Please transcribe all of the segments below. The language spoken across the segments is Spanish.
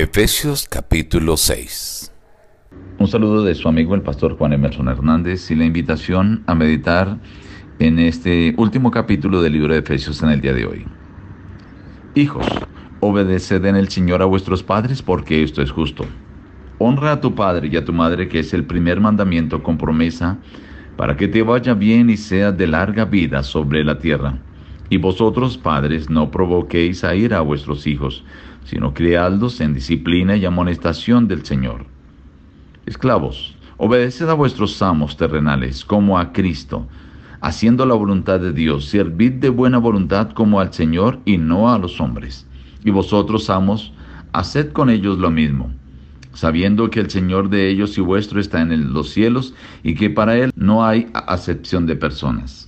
Efesios capítulo 6 Un saludo de su amigo el pastor Juan Emerson Hernández y la invitación a meditar en este último capítulo del libro de Efesios en el día de hoy. Hijos, obedeced en el Señor a vuestros padres porque esto es justo. Honra a tu padre y a tu madre que es el primer mandamiento con promesa para que te vaya bien y sea de larga vida sobre la tierra. Y vosotros, padres, no provoquéis a ir a vuestros hijos, sino criadlos en disciplina y amonestación del Señor. Esclavos, obedeced a vuestros amos terrenales como a Cristo, haciendo la voluntad de Dios, servid de buena voluntad como al Señor y no a los hombres. Y vosotros, amos, haced con ellos lo mismo, sabiendo que el Señor de ellos y vuestro está en los cielos y que para Él no hay acepción de personas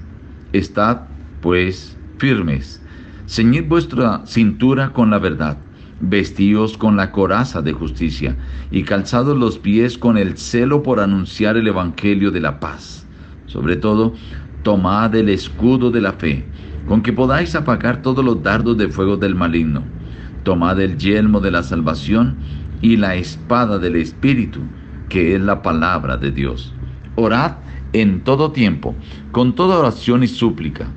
Estad, pues, firmes. Ceñid vuestra cintura con la verdad, vestíos con la coraza de justicia, y calzados los pies con el celo por anunciar el Evangelio de la paz. Sobre todo, tomad el escudo de la fe, con que podáis apagar todos los dardos de fuego del maligno. Tomad el yelmo de la salvación y la espada del Espíritu, que es la palabra de Dios. Orad en todo tiempo, con toda oración y súplica,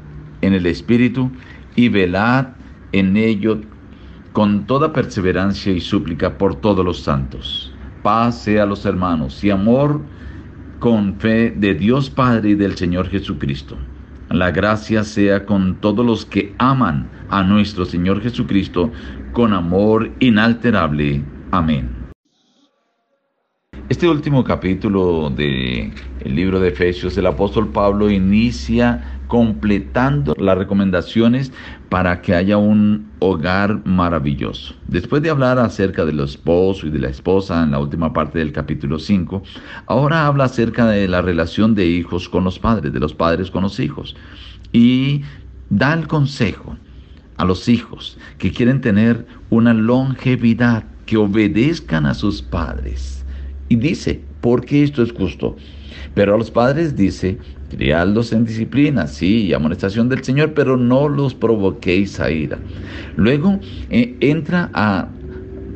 en el Espíritu, y velad en ello con toda perseverancia y súplica por todos los santos. Paz sea a los hermanos y amor con fe de Dios Padre y del Señor Jesucristo. La gracia sea con todos los que aman a nuestro Señor Jesucristo con amor inalterable. Amén. Este último capítulo del libro de Efesios, el apóstol Pablo inicia completando las recomendaciones para que haya un hogar maravilloso. Después de hablar acerca del esposo y de la esposa en la última parte del capítulo 5, ahora habla acerca de la relación de hijos con los padres, de los padres con los hijos. Y da el consejo a los hijos que quieren tener una longevidad, que obedezcan a sus padres y dice, porque esto es justo. Pero a los padres dice, criadlos en disciplina, sí, y amonestación del Señor, pero no los provoquéis a ira. Luego eh, entra a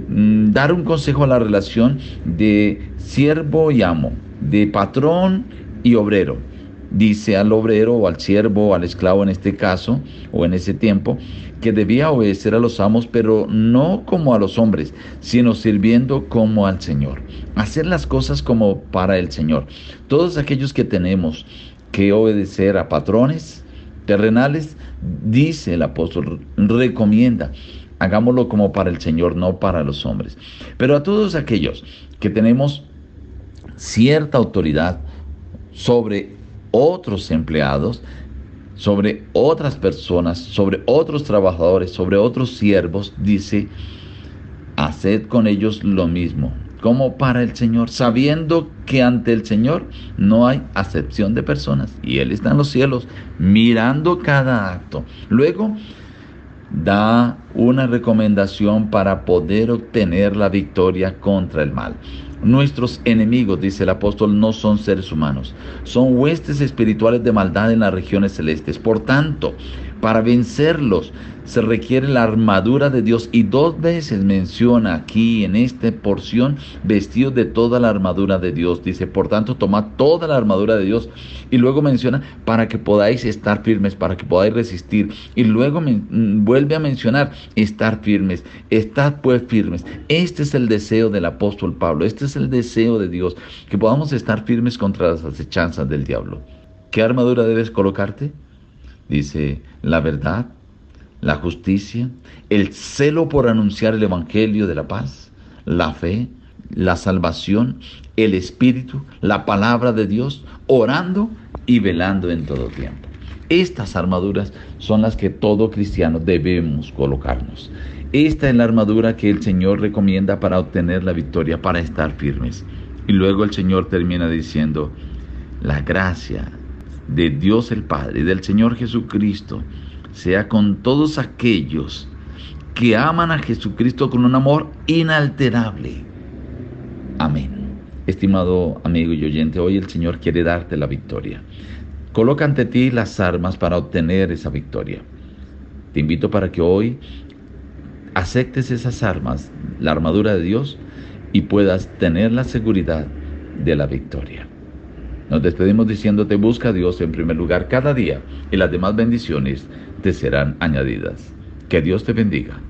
mm, dar un consejo a la relación de siervo y amo, de patrón y obrero. Dice al obrero o al siervo o al esclavo en este caso o en ese tiempo, que debía obedecer a los amos, pero no como a los hombres, sino sirviendo como al Señor. Hacer las cosas como para el Señor. Todos aquellos que tenemos que obedecer a patrones terrenales, dice el apóstol, recomienda, hagámoslo como para el Señor, no para los hombres. Pero a todos aquellos que tenemos cierta autoridad sobre otros empleados, sobre otras personas, sobre otros trabajadores, sobre otros siervos, dice, haced con ellos lo mismo, como para el Señor, sabiendo que ante el Señor no hay acepción de personas, y Él está en los cielos, mirando cada acto. Luego, da una recomendación para poder obtener la victoria contra el mal. Nuestros enemigos, dice el apóstol, no son seres humanos, son huestes espirituales de maldad en las regiones celestes. Por tanto, para vencerlos se requiere la armadura de Dios y dos veces menciona aquí en esta porción vestidos de toda la armadura de Dios. Dice, por tanto, tomad toda la armadura de Dios y luego menciona para que podáis estar firmes, para que podáis resistir. Y luego mm, vuelve a mencionar estar firmes, estad pues firmes. Este es el deseo del apóstol Pablo, este es el deseo de Dios, que podamos estar firmes contra las acechanzas del diablo. ¿Qué armadura debes colocarte? Dice, la verdad, la justicia, el celo por anunciar el Evangelio de la paz, la fe, la salvación, el Espíritu, la palabra de Dios, orando y velando en todo tiempo. Estas armaduras son las que todo cristiano debemos colocarnos. Esta es la armadura que el Señor recomienda para obtener la victoria, para estar firmes. Y luego el Señor termina diciendo, la gracia de Dios el Padre y del Señor Jesucristo sea con todos aquellos que aman a Jesucristo con un amor inalterable. Amén. Estimado amigo y oyente, hoy el Señor quiere darte la victoria. Coloca ante ti las armas para obtener esa victoria. Te invito para que hoy aceptes esas armas, la armadura de Dios, y puedas tener la seguridad de la victoria. Nos despedimos diciéndote, busca a Dios en primer lugar cada día y las demás bendiciones te serán añadidas. Que Dios te bendiga.